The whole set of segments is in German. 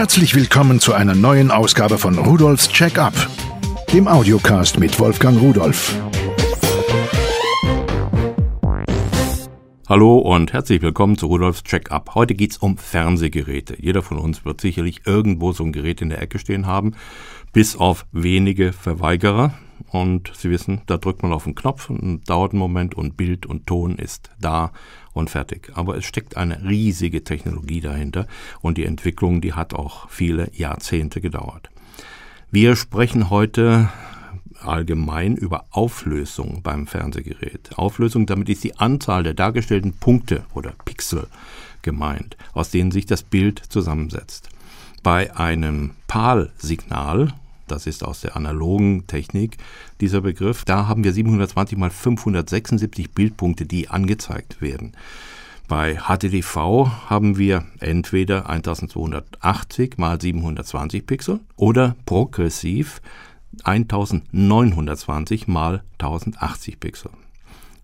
Herzlich willkommen zu einer neuen Ausgabe von Rudolfs Check-up, dem Audiocast mit Wolfgang Rudolf. Hallo und herzlich willkommen zu Rudolfs Check-up. Heute geht's um Fernsehgeräte. Jeder von uns wird sicherlich irgendwo so ein Gerät in der Ecke stehen haben, bis auf wenige Verweigerer. Und Sie wissen, da drückt man auf den Knopf und dauert einen Moment und Bild und Ton ist da und fertig. Aber es steckt eine riesige Technologie dahinter und die Entwicklung, die hat auch viele Jahrzehnte gedauert. Wir sprechen heute allgemein über Auflösung beim Fernsehgerät. Auflösung, damit ist die Anzahl der dargestellten Punkte oder Pixel gemeint, aus denen sich das Bild zusammensetzt. Bei einem PAL-Signal, das ist aus der analogen Technik dieser Begriff. Da haben wir 720 mal 576 Bildpunkte, die angezeigt werden. Bei HTTV haben wir entweder 1280 mal 720 Pixel oder progressiv 1920 mal 1080 Pixel.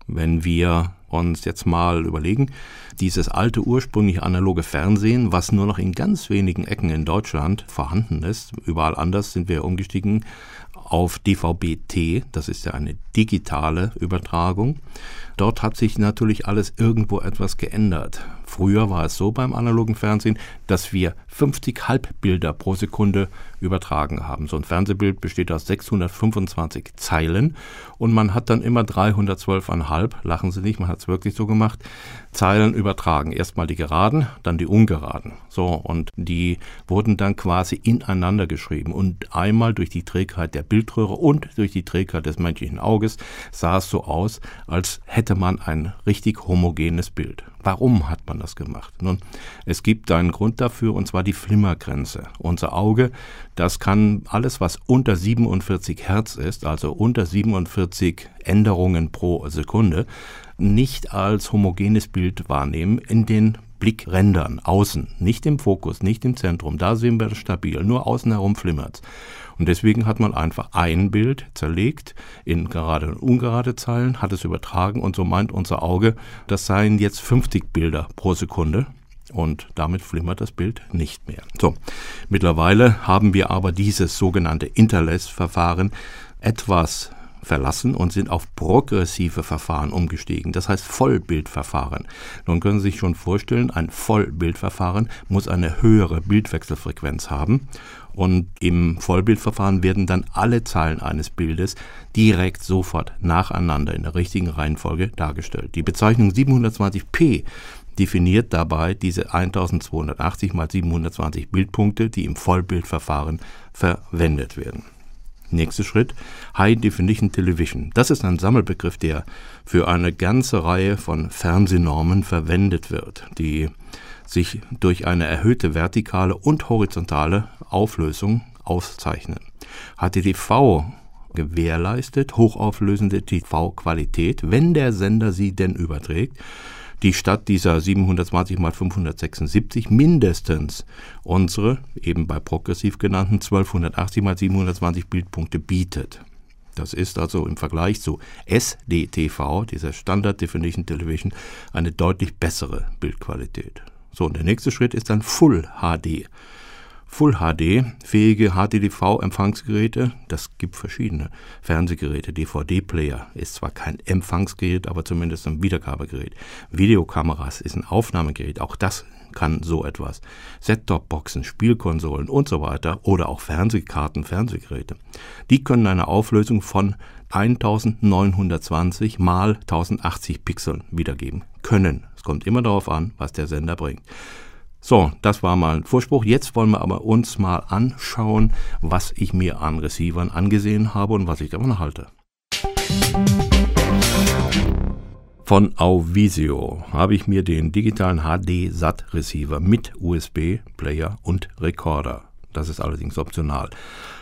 Wenn wir uns jetzt mal überlegen, dieses alte ursprünglich analoge Fernsehen, was nur noch in ganz wenigen Ecken in Deutschland vorhanden ist, überall anders sind wir umgestiegen auf DVB-T, das ist ja eine digitale Übertragung. Dort hat sich natürlich alles irgendwo etwas geändert. Früher war es so beim analogen Fernsehen, dass wir 50 Halbbilder pro Sekunde übertragen haben. So ein Fernsehbild besteht aus 625 Zeilen und man hat dann immer 312,5, lachen Sie nicht, man hat es wirklich so gemacht, Zeilen übertragen. Erstmal die geraden, dann die ungeraden. So, und die wurden dann quasi ineinander geschrieben. Und einmal durch die Trägheit der Bildröhre und durch die Trägheit des menschlichen Auges sah es so aus, als hätte man ein richtig homogenes Bild. Warum hat man das gemacht? Nun, es gibt einen Grund dafür, und zwar die Flimmergrenze. Unser Auge, das kann alles, was unter 47 Hertz ist, also unter 47 Änderungen pro Sekunde, nicht als homogenes Bild wahrnehmen in den Blickrändern, außen, nicht im Fokus, nicht im Zentrum. Da sehen wir das stabil, nur außen herum flimmert Und deswegen hat man einfach ein Bild zerlegt in gerade und ungerade Zeilen, hat es übertragen und so meint unser Auge, das seien jetzt 50 Bilder pro Sekunde. Und damit flimmert das Bild nicht mehr. So, mittlerweile haben wir aber dieses sogenannte Interlace-Verfahren etwas verlassen und sind auf progressive Verfahren umgestiegen, das heißt Vollbildverfahren. Nun können Sie sich schon vorstellen, ein Vollbildverfahren muss eine höhere Bildwechselfrequenz haben und im Vollbildverfahren werden dann alle Zeilen eines Bildes direkt sofort nacheinander in der richtigen Reihenfolge dargestellt. Die Bezeichnung 720p definiert dabei diese 1280 mal 720 Bildpunkte, die im Vollbildverfahren verwendet werden. Nächster Schritt, High Definition Television. Das ist ein Sammelbegriff, der für eine ganze Reihe von Fernsehnormen verwendet wird, die sich durch eine erhöhte vertikale und horizontale Auflösung auszeichnen. HTTV gewährleistet hochauflösende TV-Qualität, wenn der Sender sie denn überträgt die Stadt dieser 720 mal 576 mindestens unsere, eben bei progressiv genannten 1280 mal 720 Bildpunkte bietet. Das ist also im Vergleich zu SDTV, dieser Standard Definition Television, eine deutlich bessere Bildqualität. So, und der nächste Schritt ist dann Full HD. Full HD fähige HDTV-Empfangsgeräte, das gibt verschiedene Fernsehgeräte. DVD-Player ist zwar kein Empfangsgerät, aber zumindest ein Wiedergabegerät. Videokameras ist ein Aufnahmegerät, auch das kann so etwas. Set-Top-Boxen, Spielkonsolen und so weiter oder auch Fernsehkarten, Fernsehgeräte. Die können eine Auflösung von 1920 mal 1080 Pixeln wiedergeben können. Es kommt immer darauf an, was der Sender bringt. So, das war mal ein Vorspruch. Jetzt wollen wir aber uns mal anschauen, was ich mir an Receivern angesehen habe und was ich davon halte. Von Auvisio habe ich mir den digitalen HD-SAT-Receiver mit USB-Player und Recorder, das ist allerdings optional,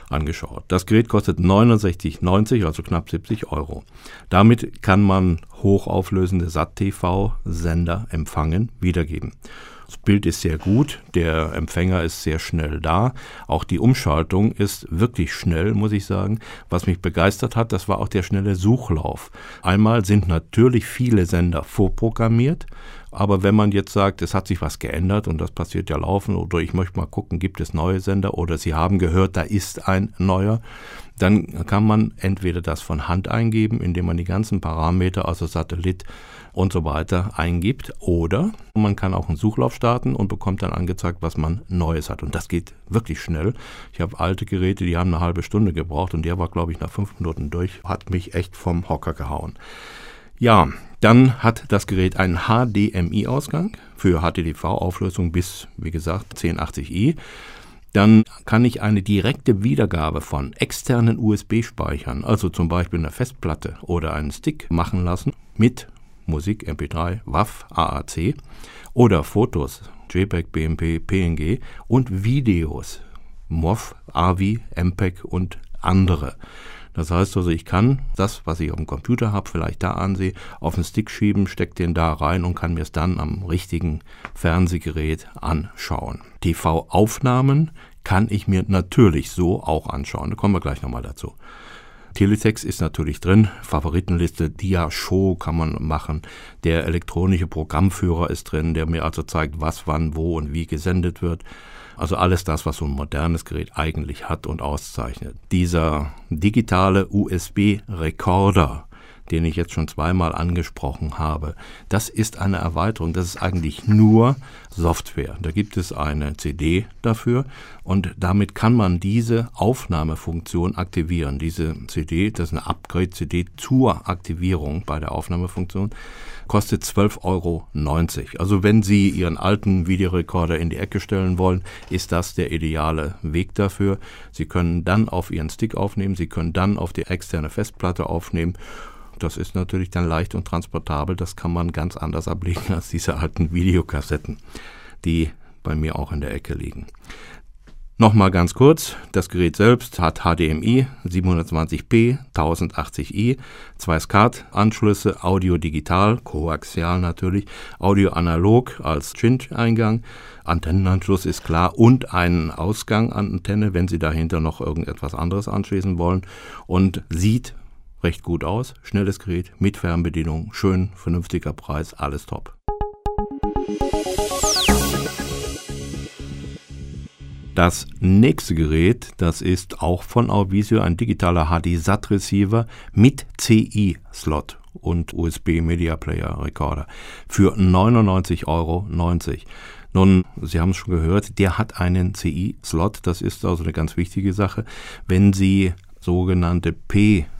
angeschaut. Das Gerät kostet 69,90, also knapp 70 Euro. Damit kann man hochauflösende SAT-TV-Sender empfangen, wiedergeben. Das Bild ist sehr gut, der Empfänger ist sehr schnell da. Auch die Umschaltung ist wirklich schnell, muss ich sagen. Was mich begeistert hat, das war auch der schnelle Suchlauf. Einmal sind natürlich viele Sender vorprogrammiert Aber wenn man jetzt sagt, es hat sich was geändert und das passiert ja laufend oder ich möchte mal gucken, gibt es neue Sender oder Sie haben gehört, da ist ein neuer, dann kann man entweder das von Hand eingeben, indem man die ganzen Parameter, also Satellit und so weiter eingibt, oder man kann auch einen Suchlauf starten und bekommt dann angezeigt, was man Neues hat. Und das geht wirklich schnell. Ich habe alte Geräte, die haben eine halbe Stunde gebraucht und der war, glaube ich, nach fünf Minuten durch, hat mich echt vom Hocker gehauen. Ja, dann hat das Gerät einen HDMI-Ausgang für HTTV-Auflösung bis, wie gesagt, 1080i. Dann kann ich eine direkte Wiedergabe von externen USB-Speichern, also zum Beispiel eine Festplatte oder einen Stick machen lassen mit Musik, MP3, WAV, AAC oder Fotos, JPEG, BMP, PNG und Videos, MOV, AVI, MPEG und andere. Das heißt also, ich kann das, was ich auf dem Computer habe, vielleicht da ansehe, auf den Stick schieben, stecke den da rein und kann mir es dann am richtigen Fernsehgerät anschauen. TV-Aufnahmen kann ich mir natürlich so auch anschauen. Da kommen wir gleich nochmal dazu. Teletext ist natürlich drin, Favoritenliste, Dia-Show kann man machen, der elektronische Programmführer ist drin, der mir also zeigt, was, wann, wo und wie gesendet wird. Also alles das, was so ein modernes Gerät eigentlich hat und auszeichnet. Dieser digitale USB-Rekorder, den ich jetzt schon zweimal angesprochen habe, das ist eine Erweiterung. Das ist eigentlich nur Software. Da gibt es eine CD dafür und damit kann man diese Aufnahmefunktion aktivieren. Diese CD, das ist eine Upgrade-CD zur Aktivierung bei der Aufnahmefunktion kostet 12,90 Euro. Also wenn Sie Ihren alten Videorekorder in die Ecke stellen wollen, ist das der ideale Weg dafür. Sie können dann auf Ihren Stick aufnehmen, Sie können dann auf die externe Festplatte aufnehmen. Das ist natürlich dann leicht und transportabel. Das kann man ganz anders ablegen als diese alten Videokassetten, die bei mir auch in der Ecke liegen. Nochmal ganz kurz, das Gerät selbst hat HDMI 720p, 1080i, zwei SCART-Anschlüsse, Audio digital, koaxial natürlich, Audio analog als Chinch-Eingang, Antennenanschluss ist klar und einen Ausgang an Antenne, wenn Sie dahinter noch irgendetwas anderes anschließen wollen und sieht recht gut aus, schnelles Gerät mit Fernbedienung, schön, vernünftiger Preis, alles top. Das nächste Gerät, das ist auch von Auvisio ein digitaler HD-SAT-Receiver mit CI-Slot und USB Media Player Recorder für 99,90 Euro. Nun, Sie haben es schon gehört, der hat einen CI-Slot. Das ist also eine ganz wichtige Sache. Wenn Sie sogenannte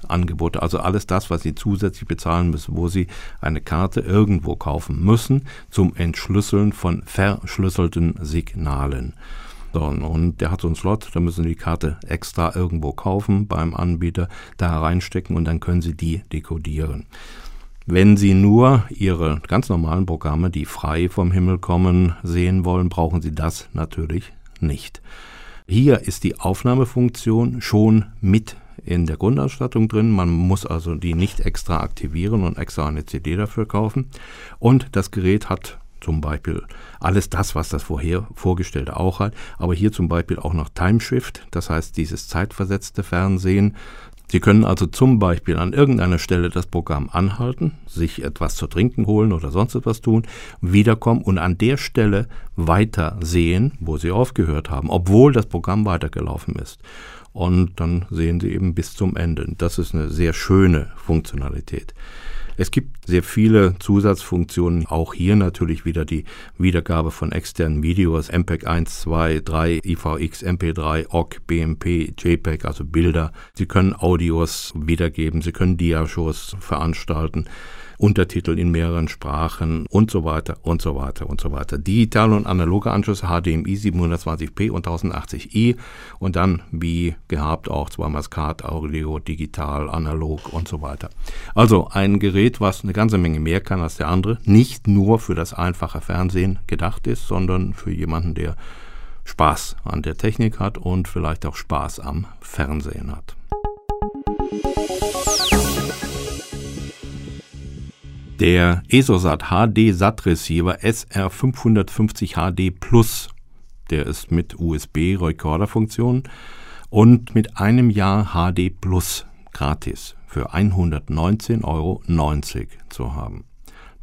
P-Angebote, also alles das, was Sie zusätzlich bezahlen müssen, wo Sie eine Karte irgendwo kaufen müssen zum Entschlüsseln von verschlüsselten Signalen. Und der hat so einen Slot, da müssen Sie die Karte extra irgendwo kaufen beim Anbieter, da reinstecken und dann können Sie die dekodieren. Wenn Sie nur Ihre ganz normalen Programme, die frei vom Himmel kommen, sehen wollen, brauchen Sie das natürlich nicht. Hier ist die Aufnahmefunktion schon mit in der Grundausstattung drin. Man muss also die nicht extra aktivieren und extra eine CD dafür kaufen. Und das Gerät hat zum Beispiel alles das, was das vorher vorgestellte auch hat, aber hier zum Beispiel auch noch Timeshift, das heißt dieses zeitversetzte Fernsehen. Sie können also zum Beispiel an irgendeiner Stelle das Programm anhalten, sich etwas zu trinken holen oder sonst etwas tun, wiederkommen und an der Stelle weiter sehen, wo Sie aufgehört haben, obwohl das Programm weitergelaufen ist. Und dann sehen Sie eben bis zum Ende. Das ist eine sehr schöne Funktionalität. Es gibt sehr viele Zusatzfunktionen, auch hier natürlich wieder die Wiedergabe von externen Videos, MPEG 1, 2, 3, IVX, MP3, OGG, BMP, JPEG, also Bilder. Sie können Audios wiedergeben, Sie können Diashows veranstalten. Untertitel in mehreren Sprachen und so weiter und so weiter und so weiter. Digitale und analoge Anschlüsse HDMI 720p und 1080i und dann wie gehabt auch zweimal SCART, Audio, digital, analog und so weiter. Also ein Gerät, was eine ganze Menge mehr kann als der andere, nicht nur für das einfache Fernsehen gedacht ist, sondern für jemanden, der Spaß an der Technik hat und vielleicht auch Spaß am Fernsehen hat. Der ESOSAT HD SAT Receiver SR550 HD Plus, der ist mit USB Recorder-Funktion und mit einem Jahr HD Plus gratis für 119,90 Euro zu haben.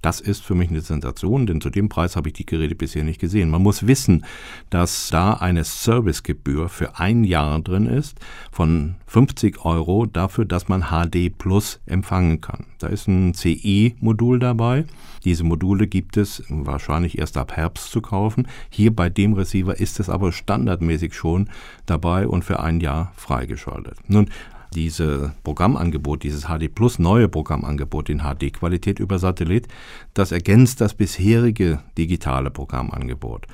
Das ist für mich eine Sensation, denn zu dem Preis habe ich die Geräte bisher nicht gesehen. Man muss wissen, dass da eine Servicegebühr für ein Jahr drin ist von 50 Euro dafür, dass man HD Plus empfangen kann. Da ist ein CE-Modul dabei. Diese Module gibt es wahrscheinlich erst ab Herbst zu kaufen. Hier bei dem Receiver ist es aber standardmäßig schon dabei und für ein Jahr freigeschaltet. Nun, dieses Programmangebot, dieses HD Plus neue Programmangebot in HD-Qualität über Satellit, das ergänzt das bisherige digitale Programmangebot.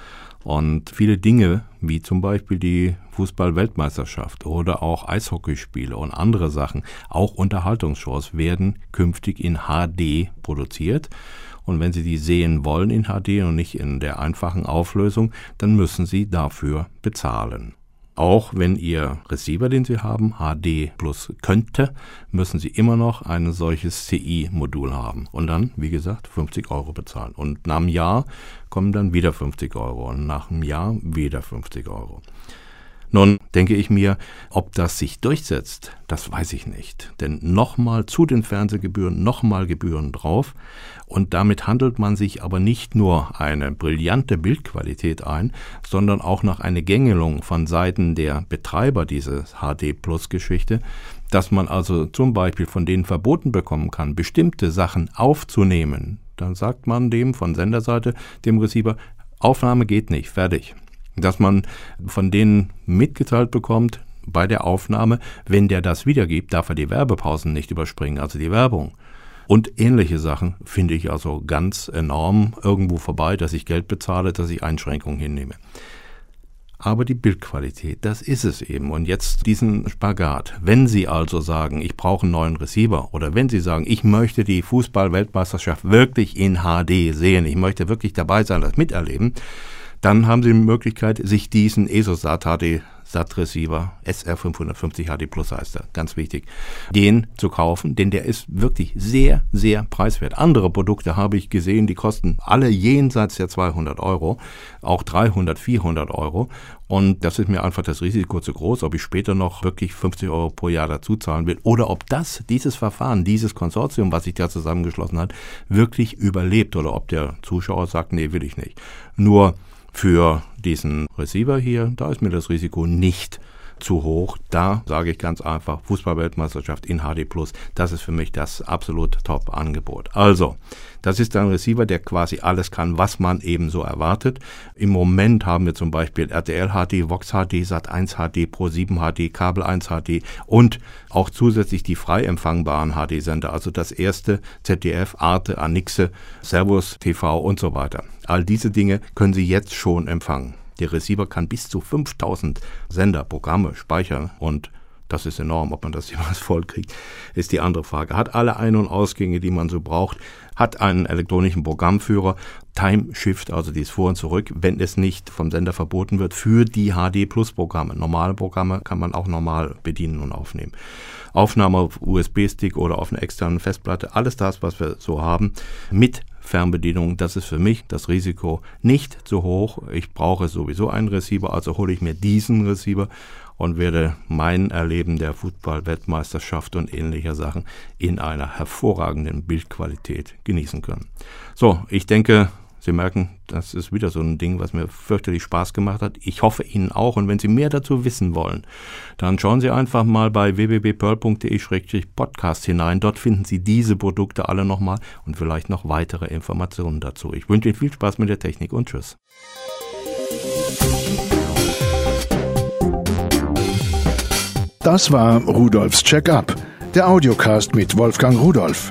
Und viele Dinge, wie zum Beispiel die Fußball-Weltmeisterschaft oder auch Eishockeyspiele und andere Sachen, auch Unterhaltungsshows, werden künftig in HD produziert. Und wenn Sie die sehen wollen in HD und nicht in der einfachen Auflösung, dann müssen Sie dafür bezahlen. Auch wenn Ihr Receiver, den Sie haben, HD Plus könnte, müssen Sie immer noch ein solches CI-Modul haben. Und dann, wie gesagt, 50 Euro bezahlen. Und nach einem Jahr kommen dann wieder 50 Euro. Und nach einem Jahr wieder 50 Euro. Nun denke ich mir, ob das sich durchsetzt, das weiß ich nicht. Denn nochmal zu den Fernsehgebühren, nochmal Gebühren drauf. Und damit handelt man sich aber nicht nur eine brillante Bildqualität ein, sondern auch noch eine Gängelung von Seiten der Betreiber dieses HD Plus Geschichte, dass man also zum Beispiel von denen verboten bekommen kann, bestimmte Sachen aufzunehmen. Dann sagt man dem von Senderseite, dem Receiver, Aufnahme geht nicht, fertig dass man von denen mitgeteilt bekommt bei der Aufnahme, wenn der das wiedergibt, darf er die Werbepausen nicht überspringen, also die Werbung. Und ähnliche Sachen finde ich also ganz enorm irgendwo vorbei, dass ich Geld bezahle, dass ich Einschränkungen hinnehme. Aber die Bildqualität, das ist es eben. Und jetzt diesen Spagat. Wenn Sie also sagen, ich brauche einen neuen Receiver oder wenn Sie sagen, ich möchte die Fußball-Weltmeisterschaft wirklich in HD sehen, ich möchte wirklich dabei sein, das miterleben, dann haben Sie die Möglichkeit, sich diesen ESOSAT HD SAT Receiver SR550 HD Plus heißt er, ganz wichtig, den zu kaufen, denn der ist wirklich sehr, sehr preiswert. Andere Produkte habe ich gesehen, die kosten alle jenseits der 200 Euro, auch 300, 400 Euro. Und das ist mir einfach das Risiko zu groß, ob ich später noch wirklich 50 Euro pro Jahr dazu zahlen will oder ob das, dieses Verfahren, dieses Konsortium, was sich da zusammengeschlossen hat, wirklich überlebt oder ob der Zuschauer sagt, nee, will ich nicht. Nur für diesen Receiver hier, da ist mir das Risiko nicht zu hoch. Da sage ich ganz einfach, Fußballweltmeisterschaft in HD das ist für mich das absolut Top-Angebot. Also, das ist ein Receiver, der quasi alles kann, was man eben so erwartet. Im Moment haben wir zum Beispiel RTL HD, Vox HD, Sat 1 HD, Pro 7 HD, Kabel 1 HD und auch zusätzlich die frei empfangbaren HD-Sender, also das erste ZDF, Arte, Anixe, Servus TV und so weiter. All diese Dinge können Sie jetzt schon empfangen. Der Receiver kann bis zu 5000 Sender, Programme speichern und das ist enorm, ob man das jemals voll kriegt, ist die andere Frage. Hat alle Ein- und Ausgänge, die man so braucht, hat einen elektronischen Programmführer, Time Shift, also dies vor und zurück, wenn es nicht vom Sender verboten wird, für die HD Plus Programme. Normale Programme kann man auch normal bedienen und aufnehmen. Aufnahme auf USB-Stick oder auf einer externen Festplatte, alles das, was wir so haben, mit Fernbedienung, das ist für mich das Risiko nicht zu hoch. Ich brauche sowieso einen Receiver, also hole ich mir diesen Receiver und werde mein Erleben der Fußball-Weltmeisterschaft und ähnlicher Sachen in einer hervorragenden Bildqualität genießen können. So, ich denke, Sie merken, das ist wieder so ein Ding, was mir fürchterlich Spaß gemacht hat. Ich hoffe Ihnen auch. Und wenn Sie mehr dazu wissen wollen, dann schauen Sie einfach mal bei www.pearl.de-podcast hinein. Dort finden Sie diese Produkte alle nochmal und vielleicht noch weitere Informationen dazu. Ich wünsche Ihnen viel Spaß mit der Technik und Tschüss. Das war Rudolfs Check-up, der Audiocast mit Wolfgang Rudolf.